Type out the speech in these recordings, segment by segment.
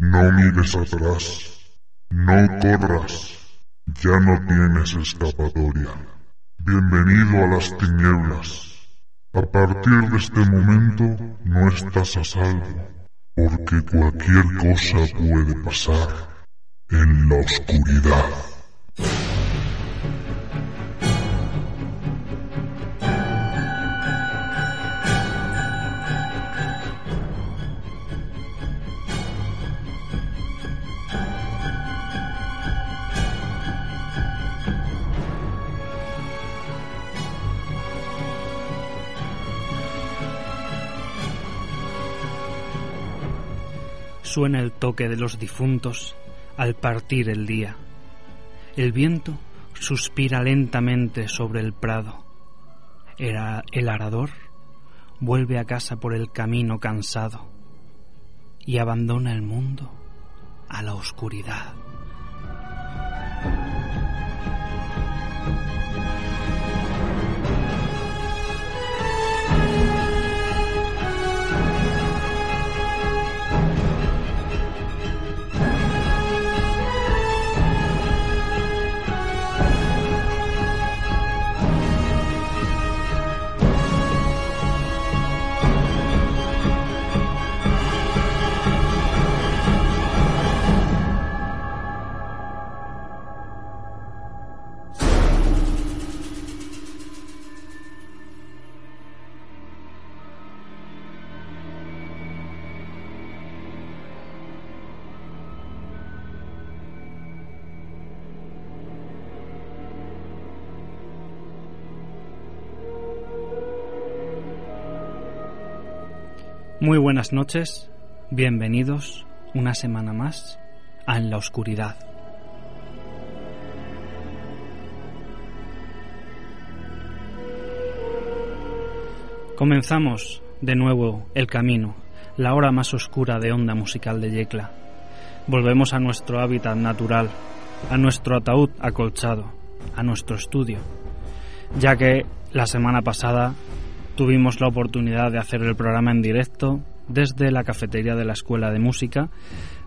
No mires atrás. No corras, ya no tienes escapatoria. Bienvenido a las tinieblas. A partir de este momento no estás a salvo, porque cualquier cosa puede pasar en la oscuridad. Suena el toque de los difuntos al partir el día. El viento suspira lentamente sobre el prado. Era el arador vuelve a casa por el camino cansado y abandona el mundo a la oscuridad. Muy buenas noches, bienvenidos una semana más a En la Oscuridad. Comenzamos de nuevo el camino, la hora más oscura de onda musical de Yecla. Volvemos a nuestro hábitat natural, a nuestro ataúd acolchado, a nuestro estudio, ya que la semana pasada tuvimos la oportunidad de hacer el programa en directo desde la cafetería de la Escuela de Música,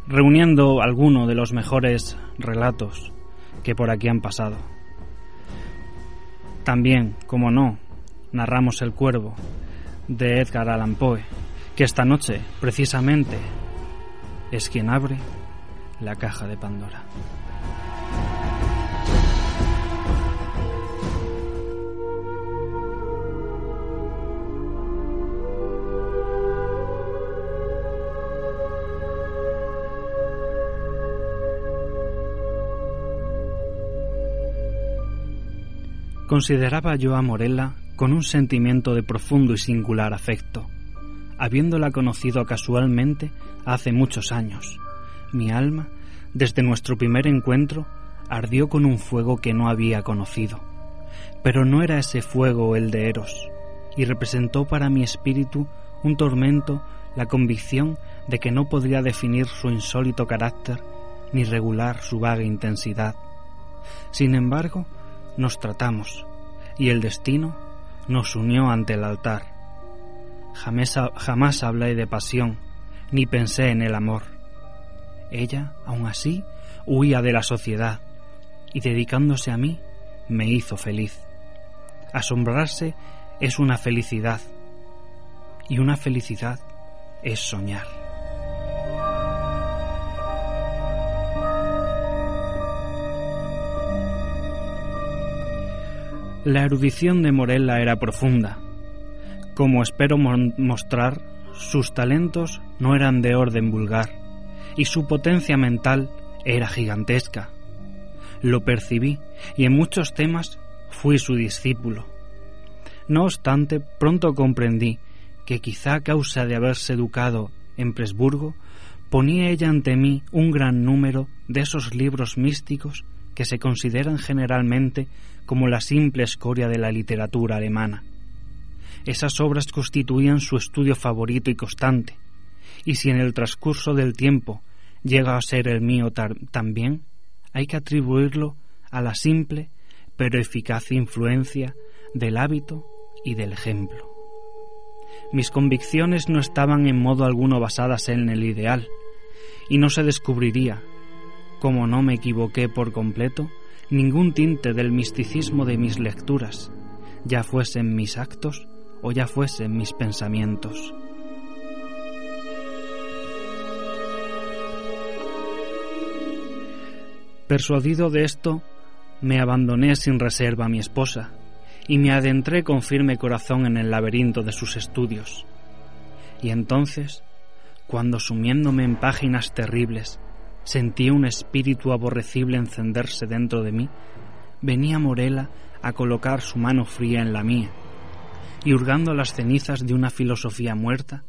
reuniendo algunos de los mejores relatos que por aquí han pasado. También, como no, narramos El Cuervo de Edgar Allan Poe, que esta noche, precisamente, es quien abre la caja de Pandora. Consideraba yo a Morella con un sentimiento de profundo y singular afecto. Habiéndola conocido casualmente hace muchos años, mi alma, desde nuestro primer encuentro, ardió con un fuego que no había conocido. Pero no era ese fuego el de Eros, y representó para mi espíritu un tormento la convicción de que no podría definir su insólito carácter ni regular su vaga intensidad. Sin embargo, nos tratamos y el destino nos unió ante el altar. Jamás, jamás hablé de pasión, ni pensé en el amor. Ella, aun así, huía de la sociedad y dedicándose a mí, me hizo feliz. Asombrarse es una felicidad y una felicidad es soñar. La erudición de Morella era profunda. Como espero mostrar, sus talentos no eran de orden vulgar y su potencia mental era gigantesca. Lo percibí y en muchos temas fui su discípulo. No obstante, pronto comprendí que quizá a causa de haberse educado en Presburgo, ponía ella ante mí un gran número de esos libros místicos que se consideran generalmente como la simple escoria de la literatura alemana. Esas obras constituían su estudio favorito y constante, y si en el transcurso del tiempo llega a ser el mío también, hay que atribuirlo a la simple pero eficaz influencia del hábito y del ejemplo. Mis convicciones no estaban en modo alguno basadas en el ideal, y no se descubriría, como no me equivoqué por completo, ningún tinte del misticismo de mis lecturas, ya fuesen mis actos o ya fuesen mis pensamientos. Persuadido de esto, me abandoné sin reserva a mi esposa y me adentré con firme corazón en el laberinto de sus estudios. Y entonces, cuando sumiéndome en páginas terribles, sentí un espíritu aborrecible encenderse dentro de mí, venía Morela a colocar su mano fría en la mía, y hurgando las cenizas de una filosofía muerta,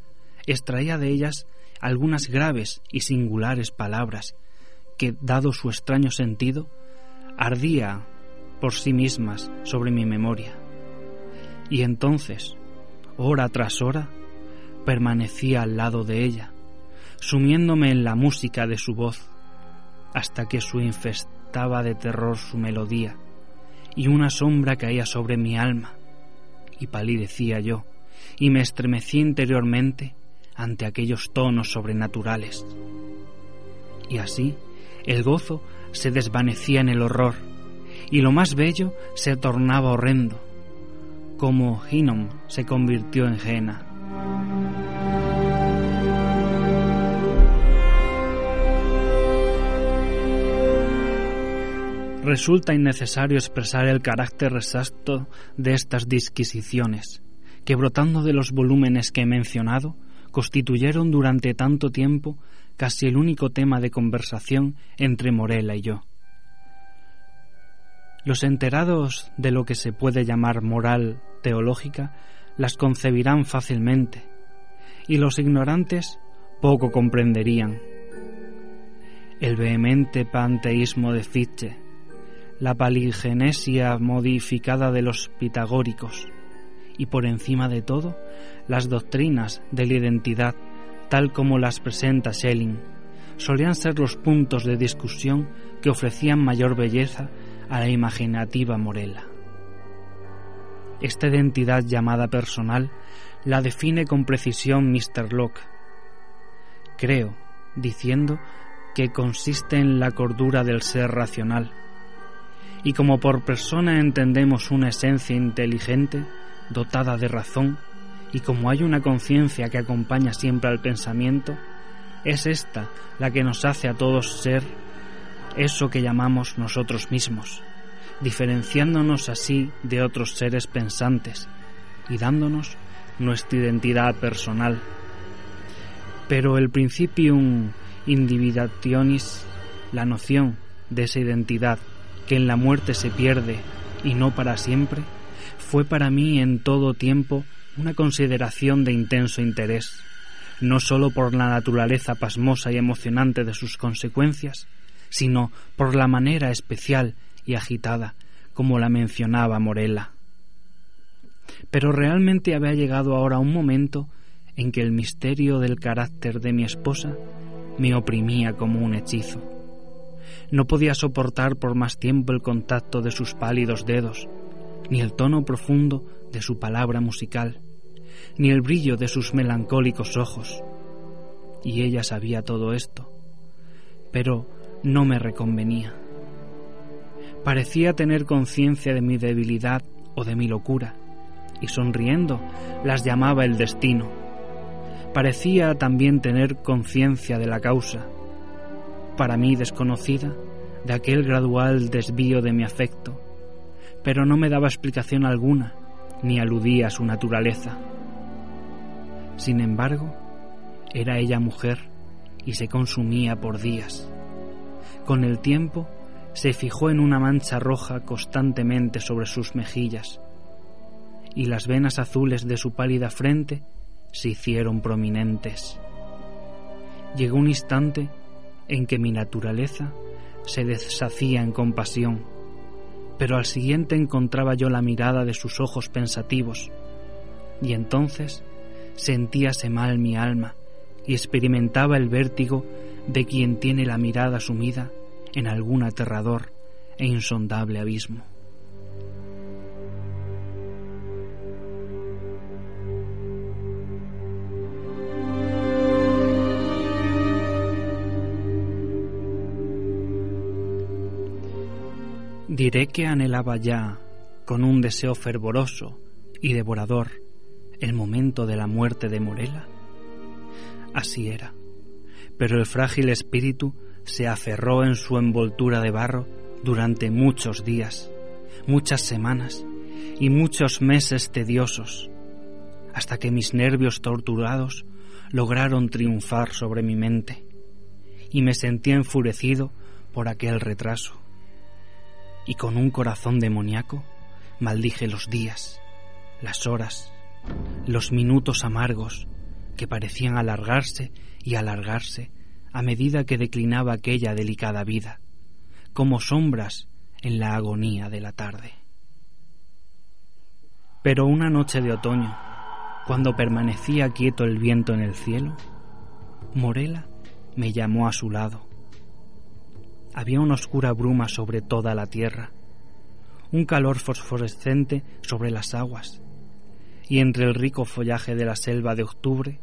extraía de ellas algunas graves y singulares palabras que, dado su extraño sentido, ardía por sí mismas sobre mi memoria. Y entonces, hora tras hora, permanecía al lado de ella, sumiéndome en la música de su voz, hasta que su infestaba de terror su melodía, y una sombra caía sobre mi alma, y palidecía yo, y me estremecí interiormente ante aquellos tonos sobrenaturales. Y así el gozo se desvanecía en el horror, y lo más bello se tornaba horrendo, como Hinnom se convirtió en Jena. Resulta innecesario expresar el carácter exacto de estas disquisiciones, que brotando de los volúmenes que he mencionado, constituyeron durante tanto tiempo casi el único tema de conversación entre Morela y yo. Los enterados de lo que se puede llamar moral teológica las concebirán fácilmente, y los ignorantes poco comprenderían. El vehemente panteísmo de Fichte, la paligenesia modificada de los pitagóricos, y por encima de todo, las doctrinas de la identidad tal como las presenta Schelling, solían ser los puntos de discusión que ofrecían mayor belleza a la imaginativa Morela. Esta identidad llamada personal la define con precisión Mr. Locke. Creo, diciendo que consiste en la cordura del ser racional. Y como por persona entendemos una esencia inteligente, dotada de razón, y como hay una conciencia que acompaña siempre al pensamiento, es esta la que nos hace a todos ser eso que llamamos nosotros mismos, diferenciándonos así de otros seres pensantes y dándonos nuestra identidad personal. Pero el principium individuationis, la noción de esa identidad que en la muerte se pierde y no para siempre, fue para mí en todo tiempo una consideración de intenso interés, no sólo por la naturaleza pasmosa y emocionante de sus consecuencias, sino por la manera especial y agitada como la mencionaba Morella. Pero realmente había llegado ahora un momento en que el misterio del carácter de mi esposa me oprimía como un hechizo. No podía soportar por más tiempo el contacto de sus pálidos dedos, ni el tono profundo de su palabra musical, ni el brillo de sus melancólicos ojos. Y ella sabía todo esto, pero no me reconvenía. Parecía tener conciencia de mi debilidad o de mi locura, y sonriendo las llamaba el destino. Parecía también tener conciencia de la causa, para mí desconocida, de aquel gradual desvío de mi afecto, pero no me daba explicación alguna, ni aludía a su naturaleza. Sin embargo, era ella mujer y se consumía por días. Con el tiempo se fijó en una mancha roja constantemente sobre sus mejillas, y las venas azules de su pálida frente se hicieron prominentes. llegó un instante en que mi naturaleza se deshacía en compasión, pero al siguiente encontraba yo la mirada de sus ojos pensativos, y entonces sentíase mal mi alma y experimentaba el vértigo de quien tiene la mirada sumida en algún aterrador e insondable abismo. Diré que anhelaba ya, con un deseo fervoroso y devorador, el momento de la muerte de Morela. Así era, pero el frágil espíritu se aferró en su envoltura de barro durante muchos días, muchas semanas y muchos meses tediosos, hasta que mis nervios torturados lograron triunfar sobre mi mente, y me sentí enfurecido por aquel retraso y con un corazón demoníaco maldije los días, las horas, los minutos amargos que parecían alargarse y alargarse a medida que declinaba aquella delicada vida, como sombras en la agonía de la tarde. Pero una noche de otoño, cuando permanecía quieto el viento en el cielo, Morela me llamó a su lado había una oscura bruma sobre toda la tierra, un calor fosforescente sobre las aguas, y entre el rico follaje de la selva de octubre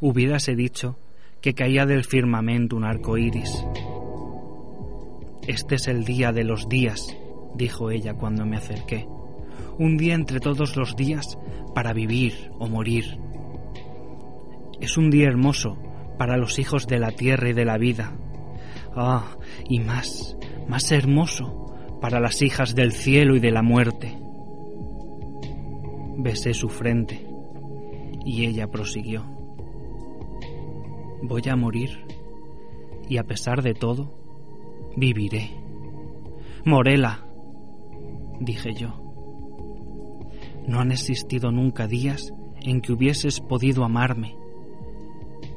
hubiérase dicho que caía del firmamento un arco iris. Este es el día de los días, dijo ella cuando me acerqué, un día entre todos los días para vivir o morir. Es un día hermoso para los hijos de la tierra y de la vida, Ah, y más, más hermoso para las hijas del cielo y de la muerte. Besé su frente y ella prosiguió. Voy a morir y a pesar de todo, viviré. Morela, dije yo. No han existido nunca días en que hubieses podido amarme,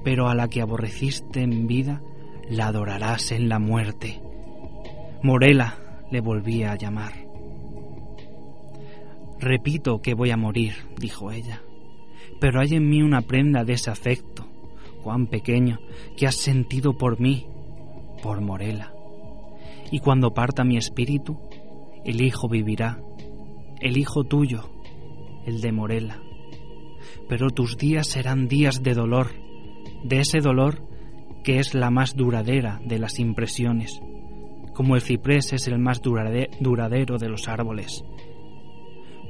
pero a la que aborreciste en vida la adorarás en la muerte. Morela le volvía a llamar. Repito que voy a morir, dijo ella, pero hay en mí una prenda de ese afecto, cuán pequeño, que has sentido por mí, por Morela. Y cuando parta mi espíritu, el hijo vivirá, el hijo tuyo, el de Morela. Pero tus días serán días de dolor, de ese dolor que es la más duradera de las impresiones, como el ciprés es el más duradero de los árboles,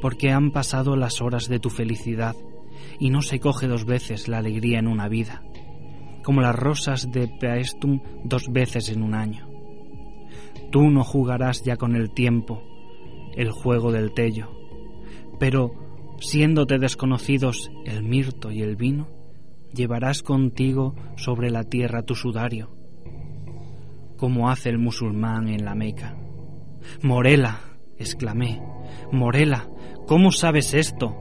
porque han pasado las horas de tu felicidad y no se coge dos veces la alegría en una vida, como las rosas de Paestum dos veces en un año. Tú no jugarás ya con el tiempo, el juego del tello, pero siéndote desconocidos el mirto y el vino, llevarás contigo sobre la tierra tu sudario, como hace el musulmán en la Meca. Morela, exclamé, Morela, ¿cómo sabes esto?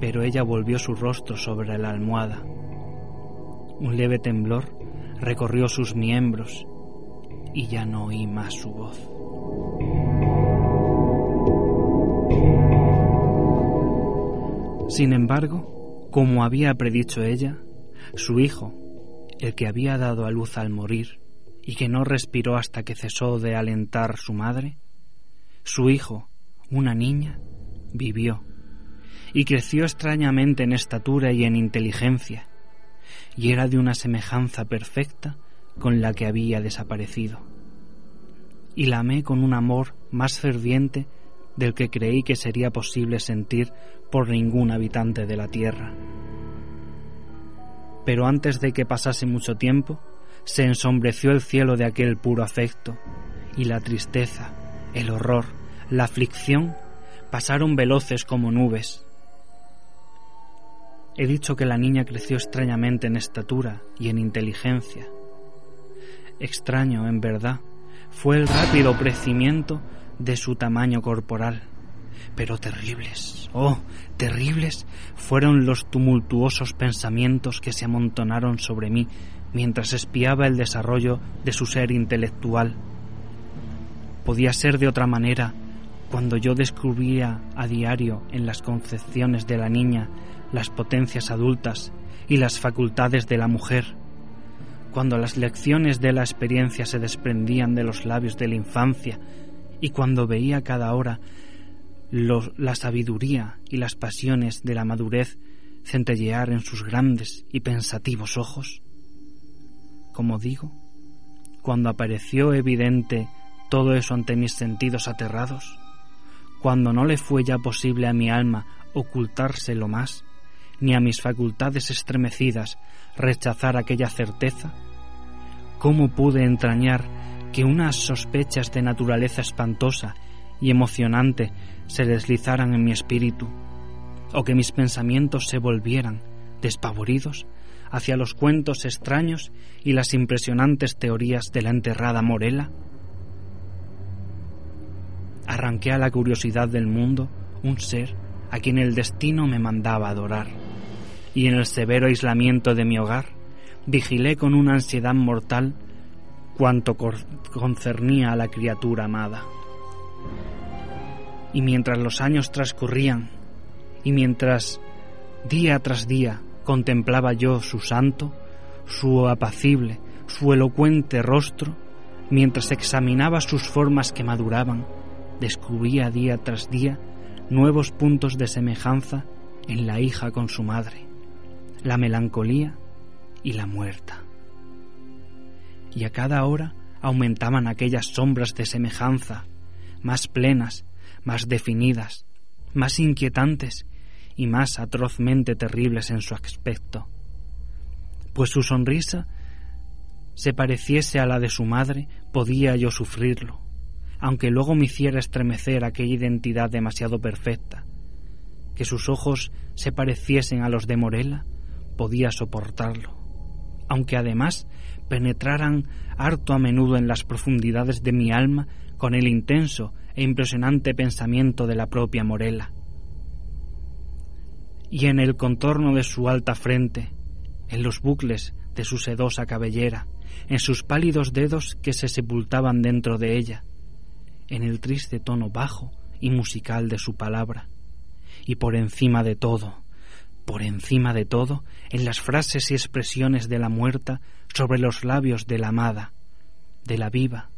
Pero ella volvió su rostro sobre la almohada. Un leve temblor recorrió sus miembros y ya no oí más su voz. Sin embargo, como había predicho ella, su hijo, el que había dado a luz al morir y que no respiró hasta que cesó de alentar su madre, su hijo, una niña, vivió y creció extrañamente en estatura y en inteligencia, y era de una semejanza perfecta con la que había desaparecido. Y la amé con un amor más ferviente del que creí que sería posible sentir por ningún habitante de la tierra. Pero antes de que pasase mucho tiempo, se ensombreció el cielo de aquel puro afecto, y la tristeza, el horror, la aflicción pasaron veloces como nubes. He dicho que la niña creció extrañamente en estatura y en inteligencia. Extraño, en verdad, fue el rápido crecimiento de su tamaño corporal, pero terribles, oh, terribles fueron los tumultuosos pensamientos que se amontonaron sobre mí mientras espiaba el desarrollo de su ser intelectual. Podía ser de otra manera cuando yo descubría a diario en las concepciones de la niña las potencias adultas y las facultades de la mujer, cuando las lecciones de la experiencia se desprendían de los labios de la infancia y cuando veía cada hora la sabiduría y las pasiones de la madurez centellear en sus grandes y pensativos ojos. Como digo, cuando apareció evidente todo eso ante mis sentidos aterrados, cuando no le fue ya posible a mi alma ocultárselo más, ni a mis facultades estremecidas rechazar aquella certeza, ¿cómo pude entrañar que unas sospechas de naturaleza espantosa y emocionante se deslizaran en mi espíritu, o que mis pensamientos se volvieran, despavoridos, hacia los cuentos extraños y las impresionantes teorías de la enterrada Morela? Arranqué a la curiosidad del mundo un ser a quien el destino me mandaba adorar, y en el severo aislamiento de mi hogar vigilé con una ansiedad mortal cuanto concernía a la criatura amada. Y mientras los años transcurrían, y mientras día tras día contemplaba yo su santo, su apacible, su elocuente rostro, mientras examinaba sus formas que maduraban, descubría día tras día nuevos puntos de semejanza en la hija con su madre, la melancolía y la muerta. Y a cada hora aumentaban aquellas sombras de semejanza, más plenas, más definidas, más inquietantes y más atrozmente terribles en su aspecto. Pues su sonrisa se pareciese a la de su madre, podía yo sufrirlo, aunque luego me hiciera estremecer aquella identidad demasiado perfecta. Que sus ojos se pareciesen a los de Morela, podía soportarlo, aunque además penetraran harto a menudo en las profundidades de mi alma con el intenso e impresionante pensamiento de la propia Morela. Y en el contorno de su alta frente, en los bucles de su sedosa cabellera, en sus pálidos dedos que se sepultaban dentro de ella, en el triste tono bajo y musical de su palabra, y por encima de todo, por encima de todo, en las frases y expresiones de la muerta sobre los labios de la amada, de la viva,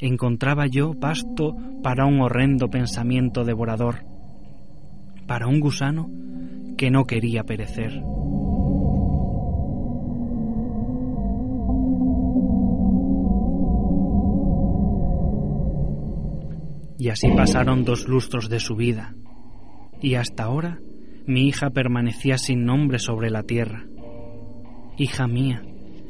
encontraba yo pasto para un horrendo pensamiento devorador, para un gusano que no quería perecer. Y así pasaron dos lustros de su vida, y hasta ahora mi hija permanecía sin nombre sobre la tierra. Hija mía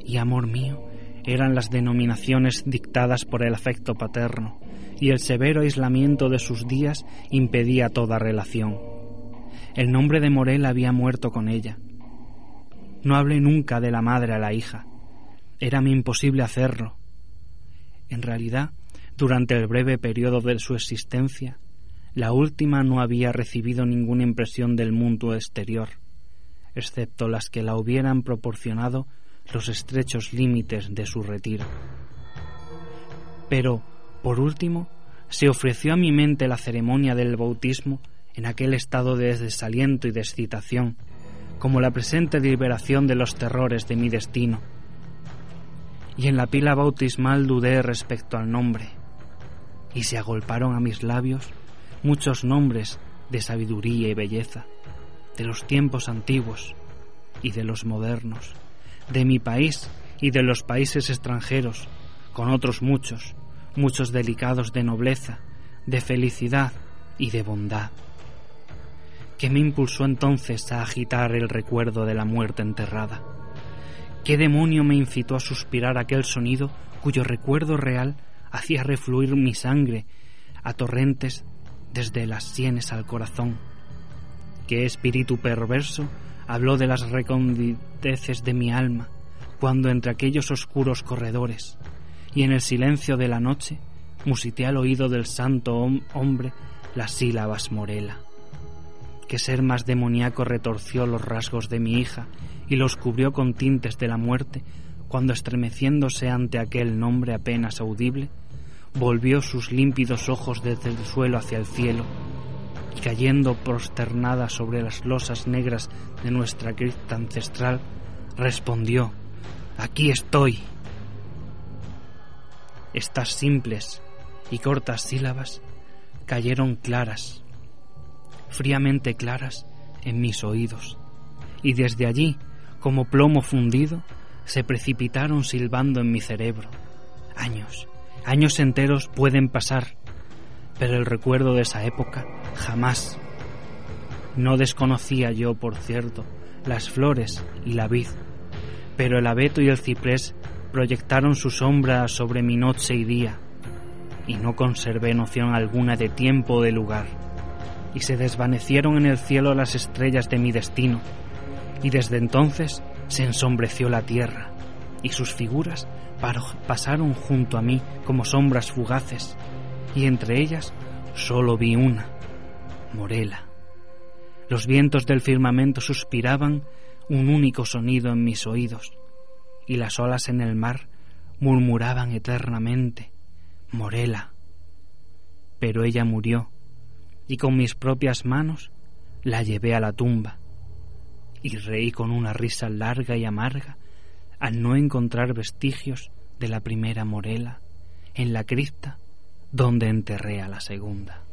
y amor mío eran las denominaciones dictadas por el afecto paterno, y el severo aislamiento de sus días impedía toda relación. El nombre de Morel había muerto con ella. No hablé nunca de la madre a la hija. Érame imposible hacerlo. En realidad, durante el breve periodo de su existencia, la última no había recibido ninguna impresión del mundo exterior, excepto las que la hubieran proporcionado los estrechos límites de su retiro. Pero, por último, se ofreció a mi mente la ceremonia del bautismo en aquel estado de desaliento y de excitación, como la presente liberación de los terrores de mi destino. Y en la pila bautismal dudé respecto al nombre y se agolparon a mis labios muchos nombres de sabiduría y belleza, de los tiempos antiguos y de los modernos, de mi país y de los países extranjeros, con otros muchos, muchos delicados de nobleza, de felicidad y de bondad. ¿Qué me impulsó entonces a agitar el recuerdo de la muerte enterrada? ¿Qué demonio me incitó a suspirar aquel sonido cuyo recuerdo real hacía refluir mi sangre a torrentes desde las sienes al corazón. ¿Qué espíritu perverso habló de las reconditeces de mi alma cuando entre aquellos oscuros corredores y en el silencio de la noche musité al oído del santo hombre las sílabas Morela. Que ser más demoníaco retorció los rasgos de mi hija y los cubrió con tintes de la muerte cuando estremeciéndose ante aquel nombre apenas audible, volvió sus límpidos ojos desde el suelo hacia el cielo y cayendo prosternada sobre las losas negras de nuestra cripta ancestral, respondió, Aquí estoy. Estas simples y cortas sílabas cayeron claras, fríamente claras, en mis oídos, y desde allí, como plomo fundido, se precipitaron silbando en mi cerebro. Años, años enteros pueden pasar, pero el recuerdo de esa época jamás. No desconocía yo, por cierto, las flores y la vid, pero el abeto y el ciprés proyectaron su sombra sobre mi noche y día, y no conservé noción alguna de tiempo o de lugar, y se desvanecieron en el cielo las estrellas de mi destino, y desde entonces se ensombreció la tierra, y sus figuras pasaron junto a mí como sombras fugaces, y entre ellas solo vi una, Morela. Los vientos del firmamento suspiraban un único sonido en mis oídos, y las olas en el mar murmuraban eternamente, Morela. Pero ella murió, y con mis propias manos la llevé a la tumba, y reí con una risa larga y amarga al no encontrar vestigios de la primera Morela en la cripta donde enterré a la segunda.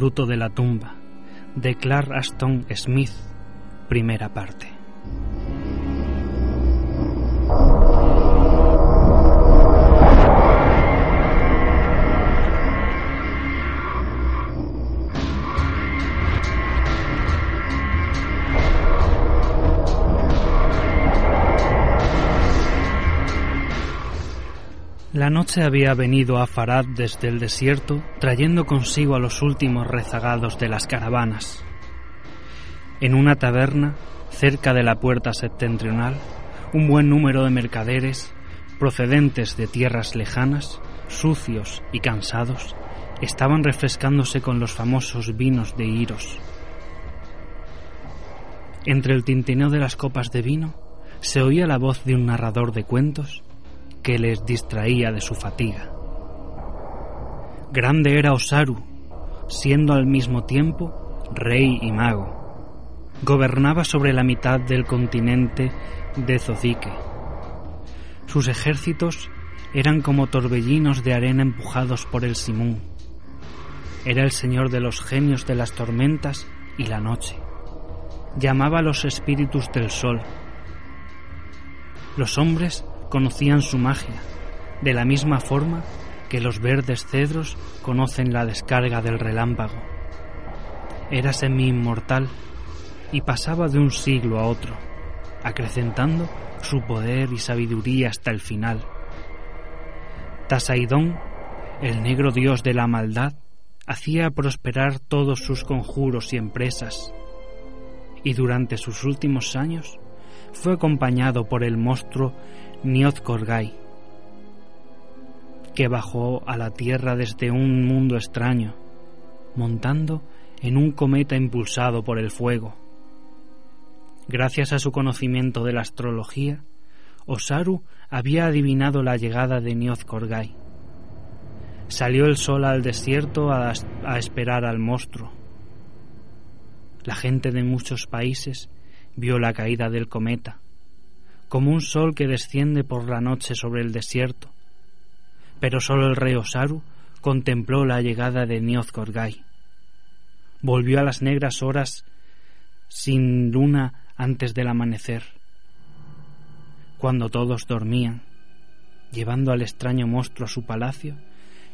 Fruto de la tumba, de Clark Aston Smith, primera parte. Noche había venido a Farad desde el desierto, trayendo consigo a los últimos rezagados de las caravanas. En una taberna, cerca de la puerta septentrional, un buen número de mercaderes, procedentes de tierras lejanas, sucios y cansados, estaban refrescándose con los famosos vinos de Iros. Entre el tintineo de las copas de vino se oía la voz de un narrador de cuentos que les distraía de su fatiga. Grande era Osaru, siendo al mismo tiempo rey y mago. Gobernaba sobre la mitad del continente de Zodique. Sus ejércitos eran como torbellinos de arena empujados por el Simón. Era el señor de los genios de las tormentas y la noche. Llamaba a los espíritus del sol. Los hombres conocían su magia, de la misma forma que los verdes cedros conocen la descarga del relámpago. Era semi-inmortal y pasaba de un siglo a otro, acrecentando su poder y sabiduría hasta el final. Tasaidón, el negro dios de la maldad, hacía prosperar todos sus conjuros y empresas, y durante sus últimos años fue acompañado por el monstruo Niozcorgai, que bajó a la Tierra desde un mundo extraño, montando en un cometa impulsado por el fuego. Gracias a su conocimiento de la astrología, Osaru había adivinado la llegada de Niozcorgai. Salió el sol al desierto a, a esperar al monstruo. La gente de muchos países vio la caída del cometa como un sol que desciende por la noche sobre el desierto. Pero solo el rey Osaru contempló la llegada de Niozcorgai. Volvió a las negras horas sin luna antes del amanecer, cuando todos dormían, llevando al extraño monstruo a su palacio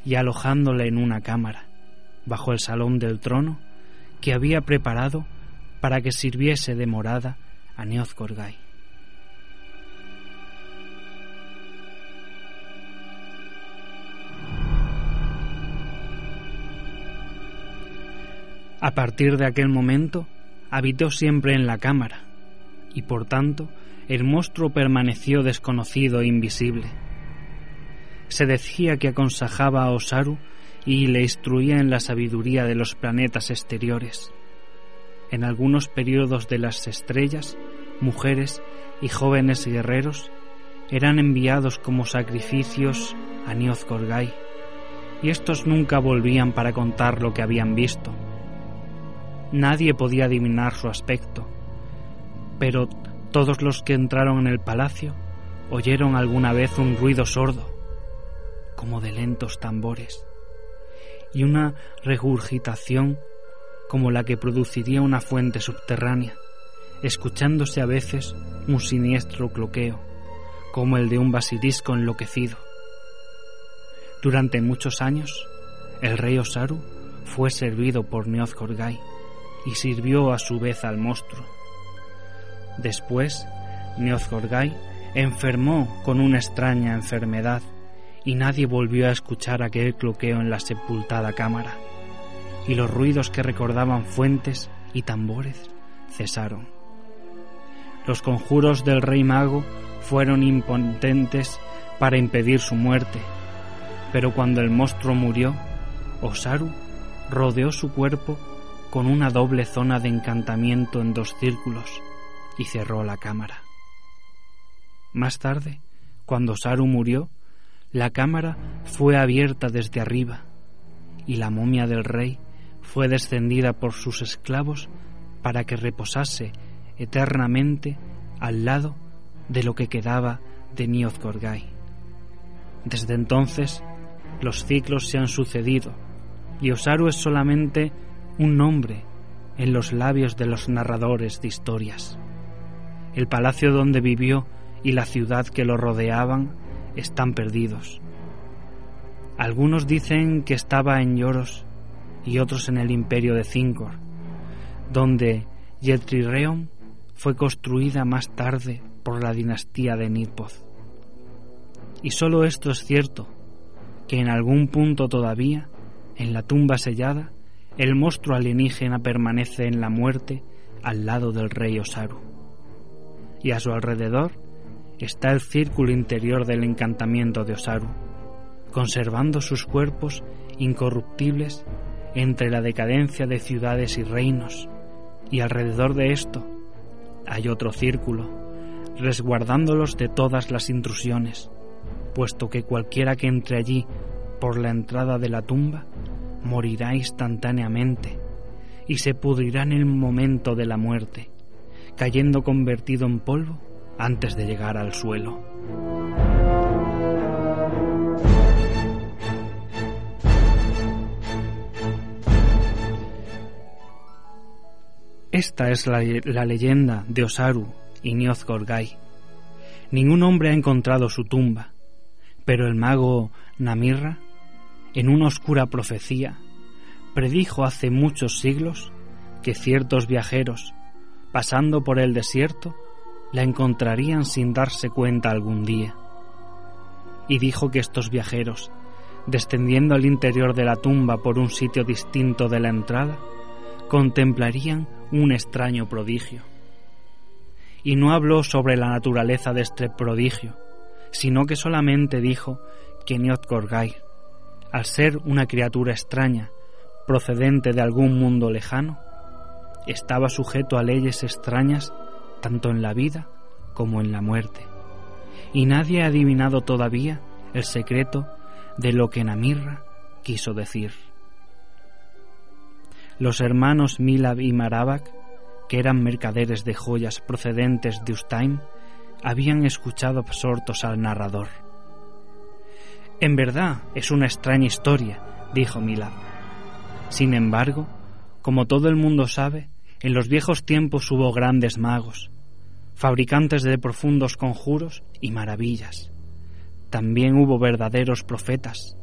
y alojándole en una cámara, bajo el salón del trono que había preparado para que sirviese de morada a Neozcorgai. A partir de aquel momento, habitó siempre en la cámara, y por tanto el monstruo permaneció desconocido e invisible. Se decía que aconsejaba a Osaru y le instruía en la sabiduría de los planetas exteriores. En algunos periodos de las estrellas, mujeres y jóvenes guerreros eran enviados como sacrificios a Niozcorgai, y estos nunca volvían para contar lo que habían visto Nadie podía adivinar su aspecto, pero todos los que entraron en el palacio oyeron alguna vez un ruido sordo, como de lentos tambores, y una regurgitación como la que produciría una fuente subterránea, escuchándose a veces un siniestro cloqueo, como el de un basilisco enloquecido. Durante muchos años, el rey Osaru fue servido por Neozcorgai, y sirvió a su vez al monstruo. Después, Neozgorgai enfermó con una extraña enfermedad y nadie volvió a escuchar aquel cloqueo en la sepultada cámara, y los ruidos que recordaban fuentes y tambores cesaron. Los conjuros del rey mago fueron impotentes para impedir su muerte, pero cuando el monstruo murió, Osaru rodeó su cuerpo con una doble zona de encantamiento en dos círculos y cerró la cámara. Más tarde, cuando Saru murió, la cámara fue abierta desde arriba y la momia del rey fue descendida por sus esclavos para que reposase eternamente al lado de lo que quedaba de Niozgorgai. Desde entonces, los ciclos se han sucedido y Osaru es solamente un nombre en los labios de los narradores de historias. El palacio donde vivió y la ciudad que lo rodeaban están perdidos. Algunos dicen que estaba en Lloros y otros en el imperio de Zincor, donde Yetri-Reon fue construida más tarde por la dinastía de Nidpoth. Y solo esto es cierto, que en algún punto todavía, en la tumba sellada, el monstruo alienígena permanece en la muerte al lado del rey Osaru. Y a su alrededor está el círculo interior del encantamiento de Osaru, conservando sus cuerpos incorruptibles entre la decadencia de ciudades y reinos, y alrededor de esto hay otro círculo, resguardándolos de todas las intrusiones, puesto que cualquiera que entre allí por la entrada de la tumba morirá instantáneamente y se pudrirá en el momento de la muerte, cayendo convertido en polvo antes de llegar al suelo. Esta es la, leyenda de Osaru y Gorgai. Ningún hombre ha encontrado su tumba, pero el mago Namirra en una oscura profecía, predijo hace muchos siglos que ciertos viajeros, pasando por el desierto, la encontrarían sin darse cuenta algún día. Y dijo que estos viajeros, descendiendo al interior de la tumba por un sitio distinto de la entrada, contemplarían un extraño prodigio. Y no habló sobre la naturaleza de este prodigio, sino que solamente dijo que Niot al ser una criatura extraña, procedente de algún mundo lejano, estaba sujeto a leyes extrañas tanto en la vida como en la muerte. Y nadie ha adivinado todavía el secreto de lo que Namirra quiso decir. Los hermanos Milab y Marabak, que eran mercaderes de joyas procedentes de Ustaim, habían escuchado absortos al narrador. En verdad es una extraña historia, dijo Mila. Sin embargo, como todo el mundo sabe, en los viejos tiempos hubo grandes magos, fabricantes de profundos conjuros y maravillas. También hubo verdaderos profetas.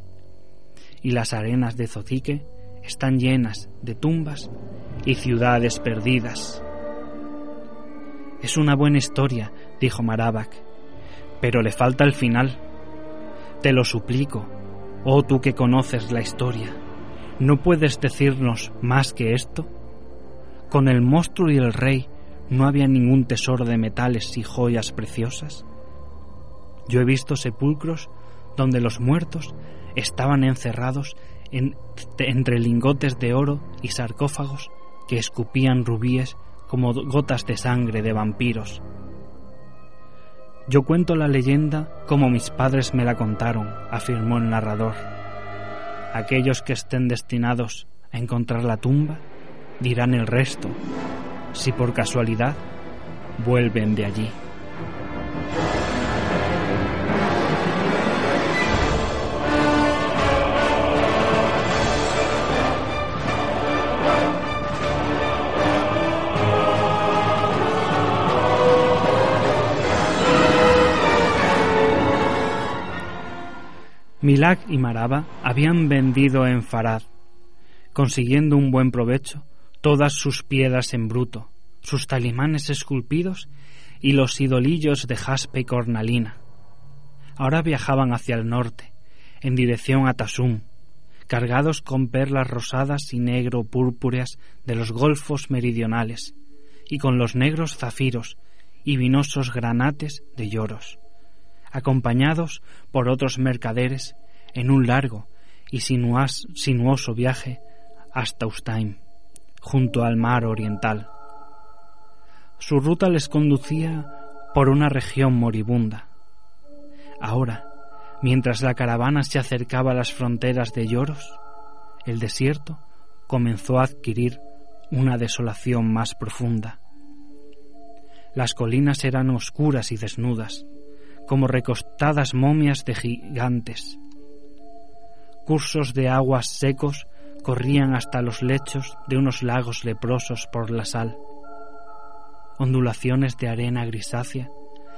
Y las arenas de Zotique están llenas de tumbas y ciudades perdidas. Es una buena historia, dijo Marabak, pero le falta el final. Te lo suplico, oh tú que conoces la historia, ¿no puedes decirnos más que esto? Con el monstruo y el rey no había ningún tesoro de metales y joyas preciosas. Yo he visto sepulcros donde los muertos estaban encerrados entre lingotes de oro y sarcófagos que escupían rubíes como gotas de sangre de vampiros. Yo cuento la leyenda como mis padres me la contaron, afirmó el narrador. Aquellos que estén destinados a encontrar la tumba dirán el resto, si por casualidad vuelven de allí. Milak y Maraba habían vendido en Farad, consiguiendo un buen provecho, todas sus piedras en bruto, sus talimanes esculpidos y los idolillos de jaspe y cornalina. Ahora viajaban hacia el norte, en dirección a Tasum, cargados con perlas rosadas y negro púrpuras de los golfos meridionales, y con los negros zafiros y vinosos granates de lloros acompañados por otros mercaderes en un largo y sinuoso viaje hasta Ustaim, junto al mar oriental. Su ruta les conducía por una región moribunda. Ahora, mientras la caravana se acercaba a las fronteras de Lloros, el desierto comenzó a adquirir una desolación más profunda. Las colinas eran oscuras y desnudas, como recostadas momias de gigantes. Cursos de aguas secos corrían hasta los lechos de unos lagos leprosos por la sal. Ondulaciones de arena grisácea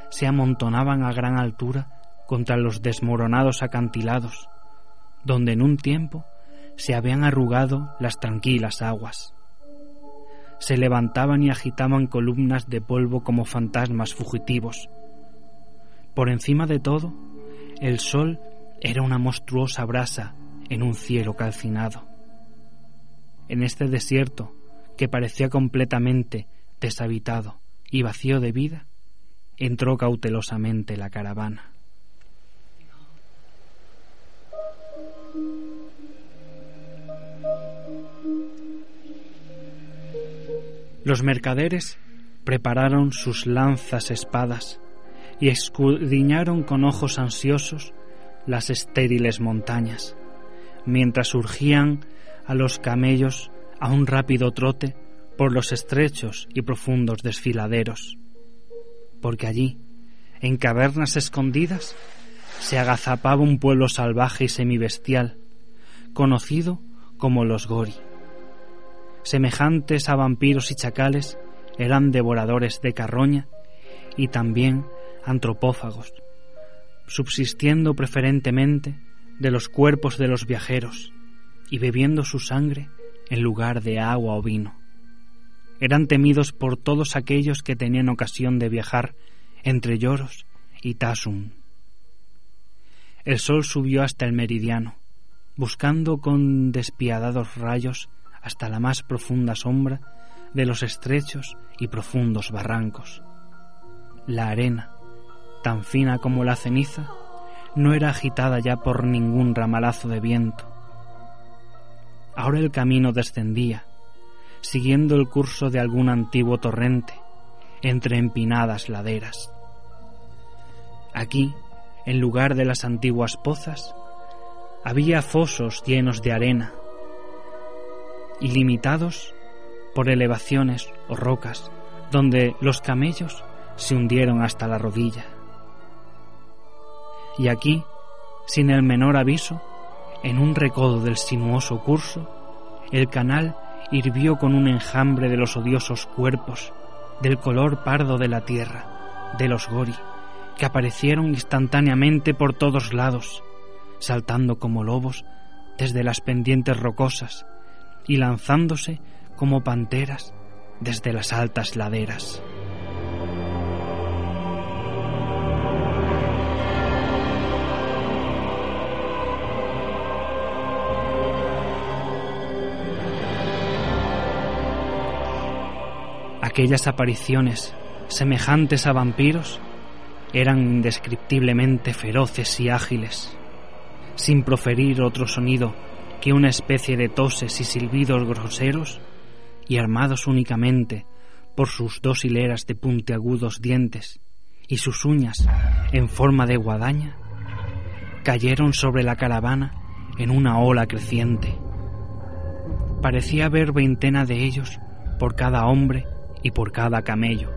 se amontonaban a gran altura contra los desmoronados acantilados, donde en un tiempo se habían arrugado las tranquilas aguas. Se levantaban y agitaban columnas de polvo como fantasmas fugitivos. Por encima de todo, el sol era una monstruosa brasa en un cielo calcinado. En este desierto, que parecía completamente deshabitado y vacío de vida, entró cautelosamente la caravana. Los mercaderes prepararon sus lanzas espadas y escudriñaron con ojos ansiosos las estériles montañas, mientras surgían a los camellos a un rápido trote por los estrechos y profundos desfiladeros, porque allí, en cavernas escondidas, se agazapaba un pueblo salvaje y semibestial, conocido como los Gori. Semejantes a vampiros y chacales, eran devoradores de carroña y también antropófagos, subsistiendo preferentemente de los cuerpos de los viajeros y bebiendo su sangre en lugar de agua o vino. Eran temidos por todos aquellos que tenían ocasión de viajar entre Lloros y Tasum. El sol subió hasta el meridiano, buscando con despiadados rayos hasta la más profunda sombra de los estrechos y profundos barrancos. La arena, tan fina como la ceniza, no era agitada ya por ningún ramalazo de viento. Ahora el camino descendía, siguiendo el curso de algún antiguo torrente, entre empinadas laderas. Aquí, en lugar de las antiguas pozas, había fosos llenos de arena, ilimitados por elevaciones o rocas donde los camellos se hundieron hasta la rodilla. Y aquí, sin el menor aviso, en un recodo del sinuoso curso, el canal hirvió con un enjambre de los odiosos cuerpos, del color pardo de la tierra, de los gori, que aparecieron instantáneamente por todos lados, saltando como lobos desde las pendientes rocosas, y lanzándose como panteras desde las altas laderas. Aquellas apariciones, semejantes a vampiros, eran indescriptiblemente feroces y ágiles, sin proferir otro sonido que una especie de toses y silbidos groseros, y armados únicamente por sus dos hileras de puntiagudos dientes y sus uñas en forma de guadaña, cayeron sobre la caravana en una ola creciente. Parecía haber veintena de ellos por cada hombre y por cada camello.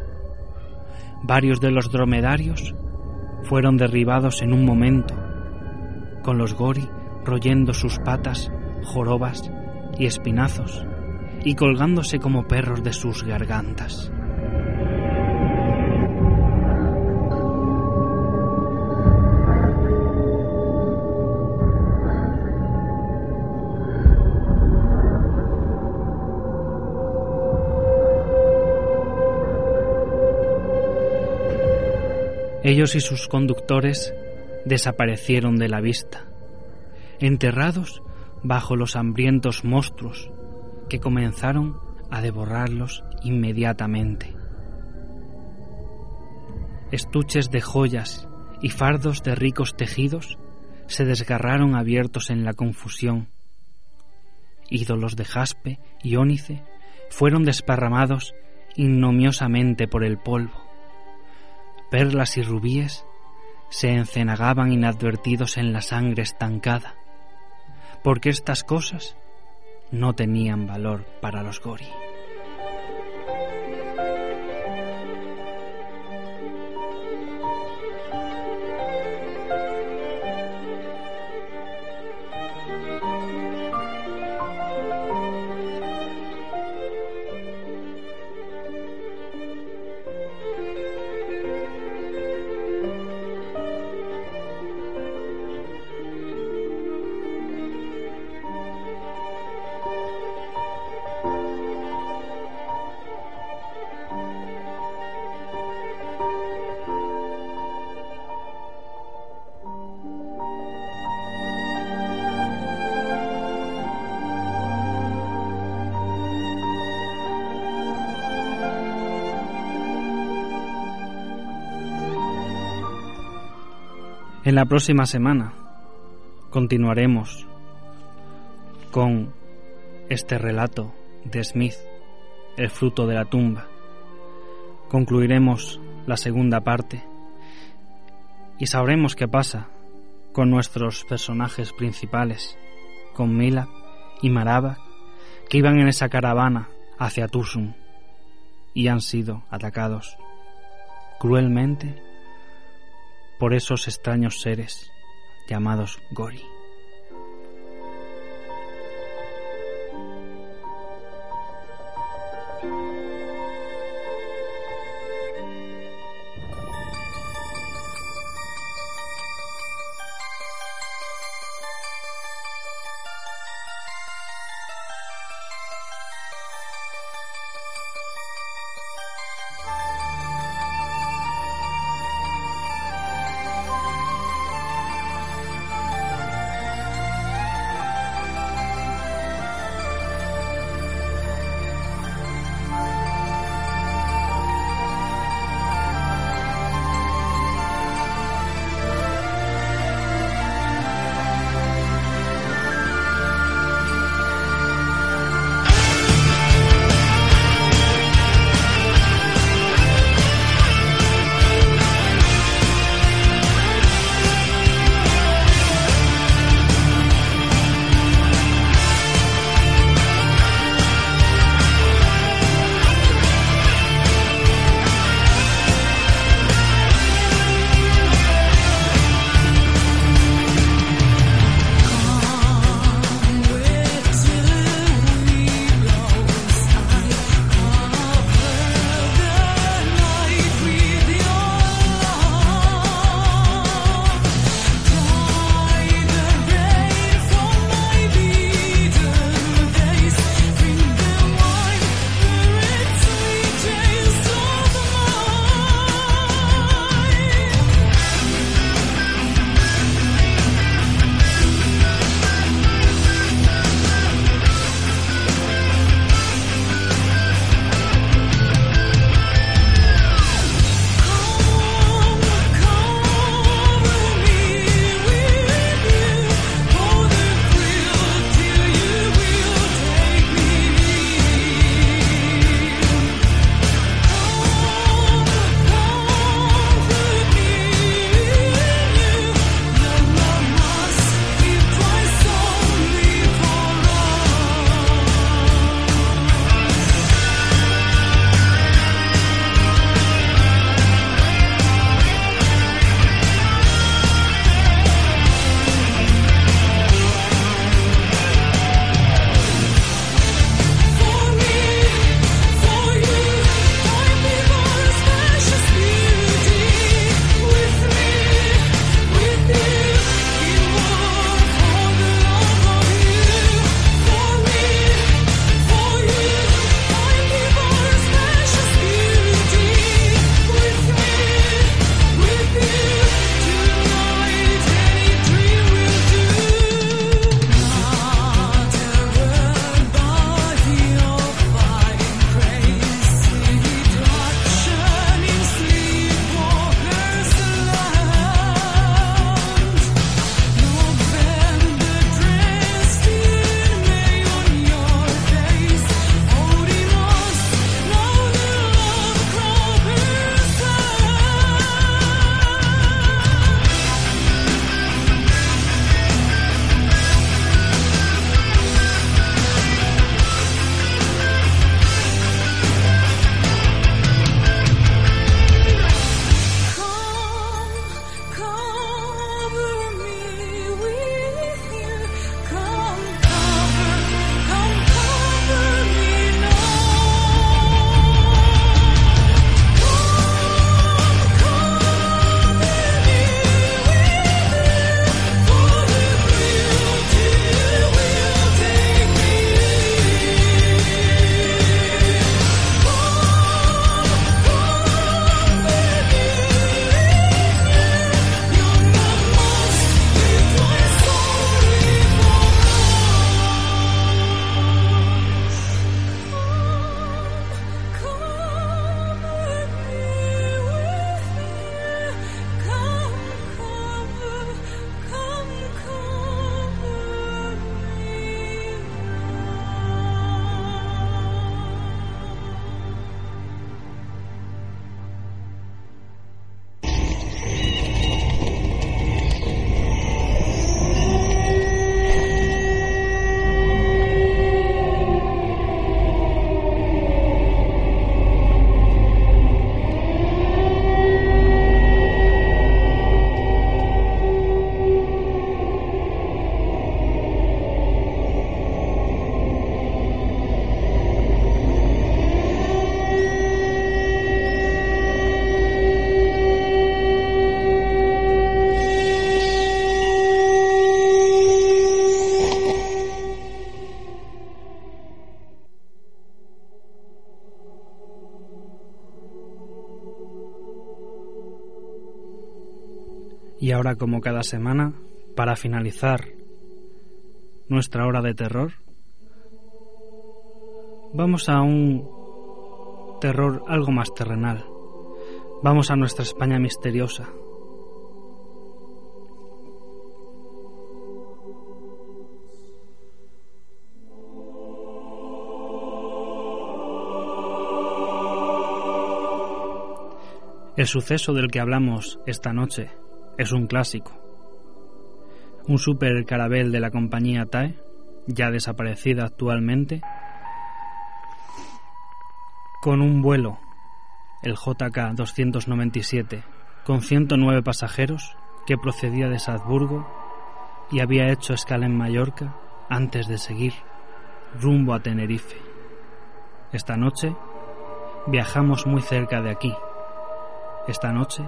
Varios de los dromedarios fueron derribados en un momento, con los gori royendo sus patas jorobas y espinazos, y colgándose como perros de sus gargantas. Ellos y sus conductores desaparecieron de la vista, enterrados bajo los hambrientos monstruos que comenzaron a devorarlos inmediatamente. Estuches de joyas y fardos de ricos tejidos se desgarraron abiertos en la confusión. Ídolos de jaspe y ónice fueron desparramados ignominiosamente por el polvo. Perlas y rubíes se encenagaban inadvertidos en la sangre estancada porque estas cosas no tenían valor para los gori. En la próxima semana continuaremos con este relato de Smith, el fruto de la tumba. Concluiremos la segunda parte y sabremos qué pasa con nuestros personajes principales, con Mila y Maraba, que iban en esa caravana hacia Tusum y han sido atacados cruelmente por esos extraños seres llamados Gori. Y ahora, como cada semana, para finalizar nuestra hora de terror, vamos a un terror algo más terrenal. Vamos a nuestra España misteriosa. El suceso del que hablamos esta noche es un clásico. Un super carabel de la compañía TAE, ya desaparecida actualmente, con un vuelo, el JK 297, con 109 pasajeros, que procedía de Salzburgo y había hecho escala en Mallorca antes de seguir rumbo a Tenerife. Esta noche viajamos muy cerca de aquí. Esta noche,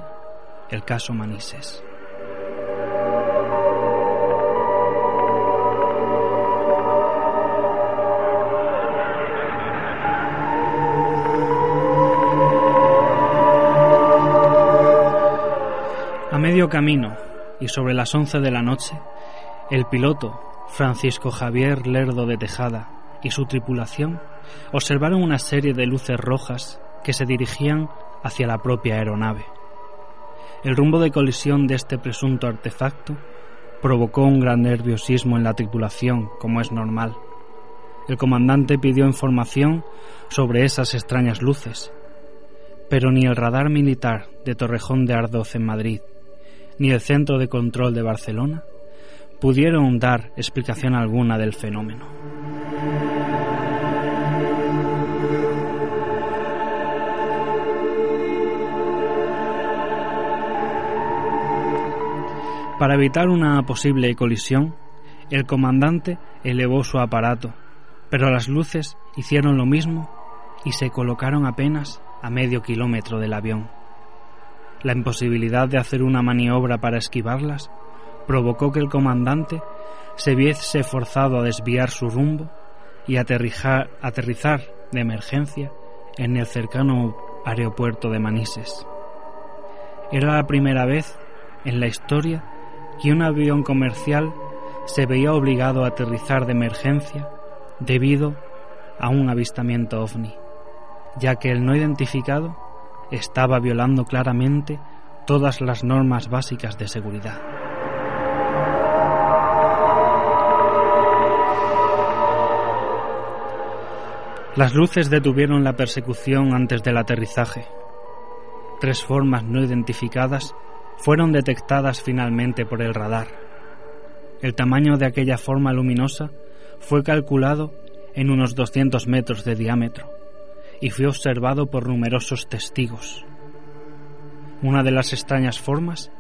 el caso Manises. medio camino y sobre las once de la noche, el piloto, Francisco Javier Lerdo de Tejada, y su tripulación observaron una serie de luces rojas que se dirigían hacia la propia aeronave. El rumbo de colisión de este presunto artefacto provocó un gran nerviosismo en la tripulación, como es normal. El comandante pidió información sobre esas extrañas luces, pero ni el radar militar de Torrejón de Ardoz en Madrid, ni el Centro de Control de Barcelona pudieron dar explicación alguna del fenómeno. Para evitar una posible colisión, el comandante elevó su aparato, pero las luces hicieron lo mismo y se colocaron apenas a medio kilómetro del avión. La imposibilidad de hacer una maniobra para esquivarlas provocó que el comandante se viese forzado a desviar su rumbo y aterrizar, de emergencia en el cercano aeropuerto de Manises. Era la primera vez en la historia que un avión comercial se veía obligado a aterrizar de emergencia debido a un avistamiento ovni, ya que el no identificado estaba violando claramente todas las normas básicas de seguridad. Las luces detuvieron la persecución antes del aterrizaje. Tres formas no identificadas fueron detectadas finalmente por el radar. El tamaño de aquella forma luminosa fue calculado en unos 200 metros de diámetro y fue observado por numerosos testigos. Una de las extrañas formas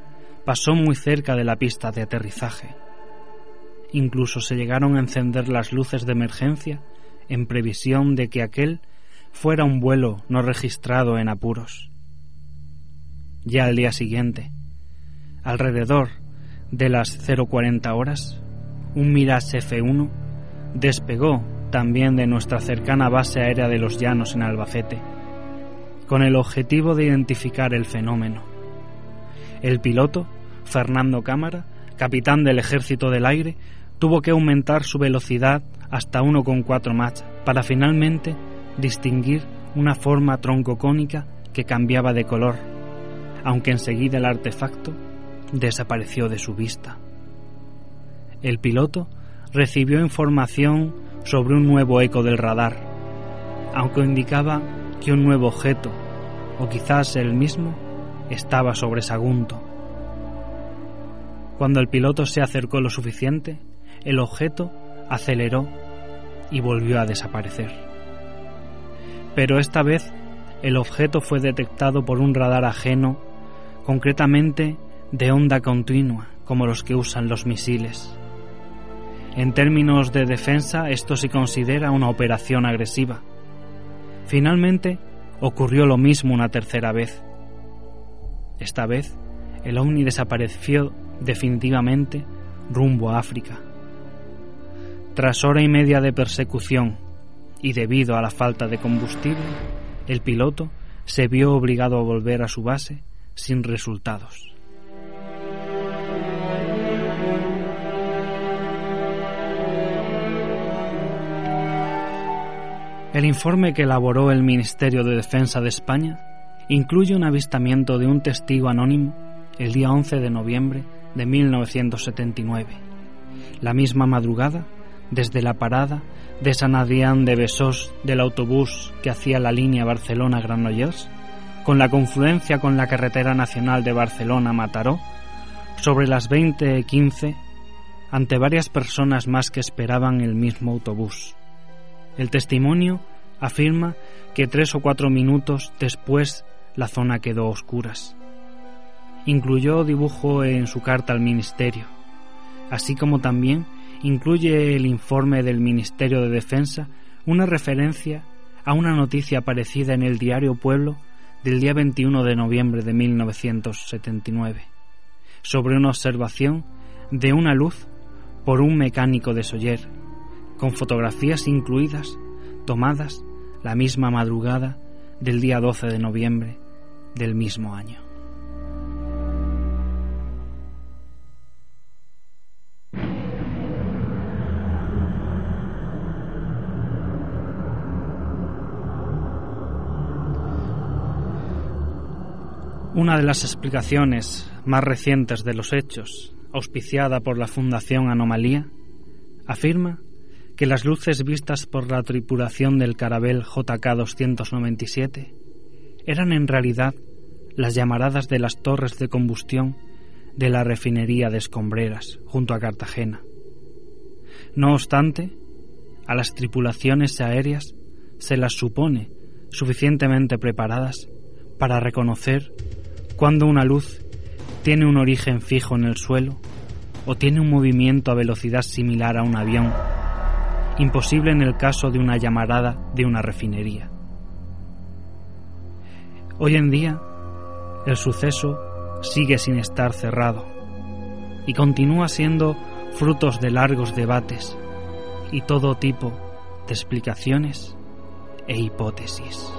pasó muy cerca de la pista de aterrizaje. Incluso se llegaron a encender las luces de emergencia en previsión de que aquel fuera un vuelo no registrado en apuros. Ya al día siguiente, alrededor de las 040 horas, un Mirage F1 despegó también de nuestra cercana base aérea de los Llanos en Albacete, con el objetivo de identificar el fenómeno. El piloto, Fernando Cámara, capitán del Ejército del Aire, tuvo que aumentar su velocidad hasta 1,4 Mach para finalmente distinguir una forma troncocónica que cambiaba de color, aunque enseguida el artefacto desapareció de su vista. El piloto recibió información sobre un nuevo eco del radar, aunque indicaba que un nuevo objeto, o quizás el mismo, estaba sobre Sagunto. Cuando el piloto se acercó lo suficiente, el objeto aceleró y volvió a desaparecer. Pero esta vez el objeto fue detectado por un radar ajeno, concretamente de onda continua, como los que usan los misiles. En términos de defensa, esto se considera una operación agresiva. Finalmente, ocurrió lo mismo una tercera vez. Esta vez, el ovni desapareció definitivamente rumbo a África. Tras hora y media de persecución y debido a la falta de combustible, el piloto se vio obligado a volver a su base sin resultados. El informe que elaboró el Ministerio de Defensa de España incluye un avistamiento de un testigo anónimo el día 11 de noviembre de 1979. La misma madrugada, desde la parada de San Adrián de Besós del autobús que hacía la línea Barcelona-Granollers, con la confluencia con la carretera nacional de Barcelona-Mataró, sobre las 20.15, ante varias personas más que esperaban el mismo autobús. El testimonio afirma que tres o cuatro minutos después la zona quedó a oscuras. Incluyó dibujo en su carta al Ministerio, así como también incluye el informe del Ministerio de Defensa una referencia a una noticia aparecida en el diario Pueblo del día 21 de noviembre de 1979 sobre una observación de una luz por un mecánico de Soller, con fotografías incluidas tomadas la misma madrugada del día 12 de noviembre del mismo año. Una de las explicaciones más recientes de los hechos, auspiciada por la Fundación Anomalía, afirma que las luces vistas por la tripulación del carabel JK-297 eran en realidad las llamaradas de las torres de combustión de la refinería de Escombreras, junto a Cartagena. No obstante, a las tripulaciones aéreas se las supone suficientemente preparadas para reconocer cuando una luz tiene un origen fijo en el suelo o tiene un movimiento a velocidad similar a un avión imposible en el caso de una llamarada de una refinería. Hoy en día, el suceso sigue sin estar cerrado y continúa siendo frutos de largos debates y todo tipo de explicaciones e hipótesis.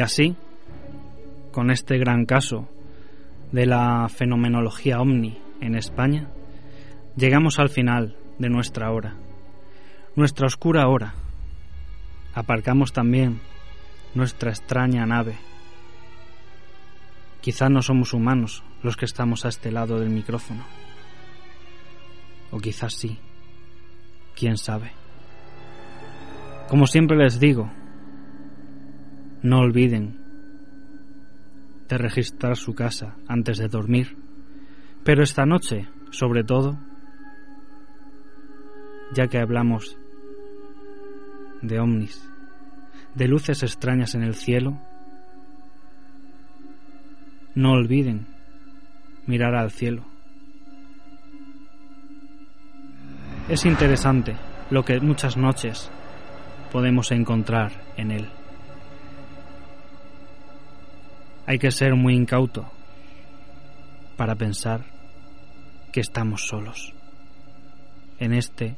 Y así, con este gran caso de la fenomenología ovni en España, llegamos al final de nuestra hora, nuestra oscura hora. Aparcamos también nuestra extraña nave. Quizá no somos humanos los que estamos a este lado del micrófono. O quizás sí. ¿Quién sabe? Como siempre les digo, no olviden de registrar su casa antes de dormir, pero esta noche, sobre todo, ya que hablamos de ovnis, de luces extrañas en el cielo, no olviden mirar al cielo. Es interesante lo que muchas noches podemos encontrar en él. Hay que ser muy incauto para pensar que estamos solos en este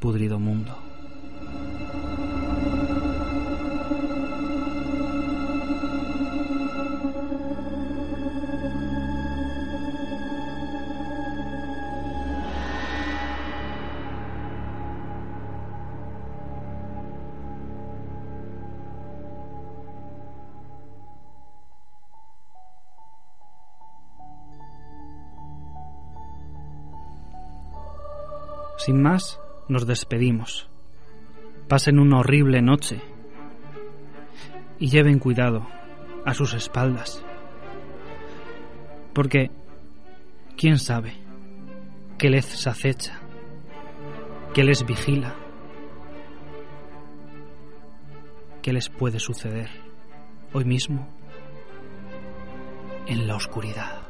pudrido mundo. Sin más, nos despedimos. Pasen una horrible noche y lleven cuidado a sus espaldas Porque, ¿quién sabe qué les acecha, qué les vigila, qué les puede suceder hoy mismo en la oscuridad?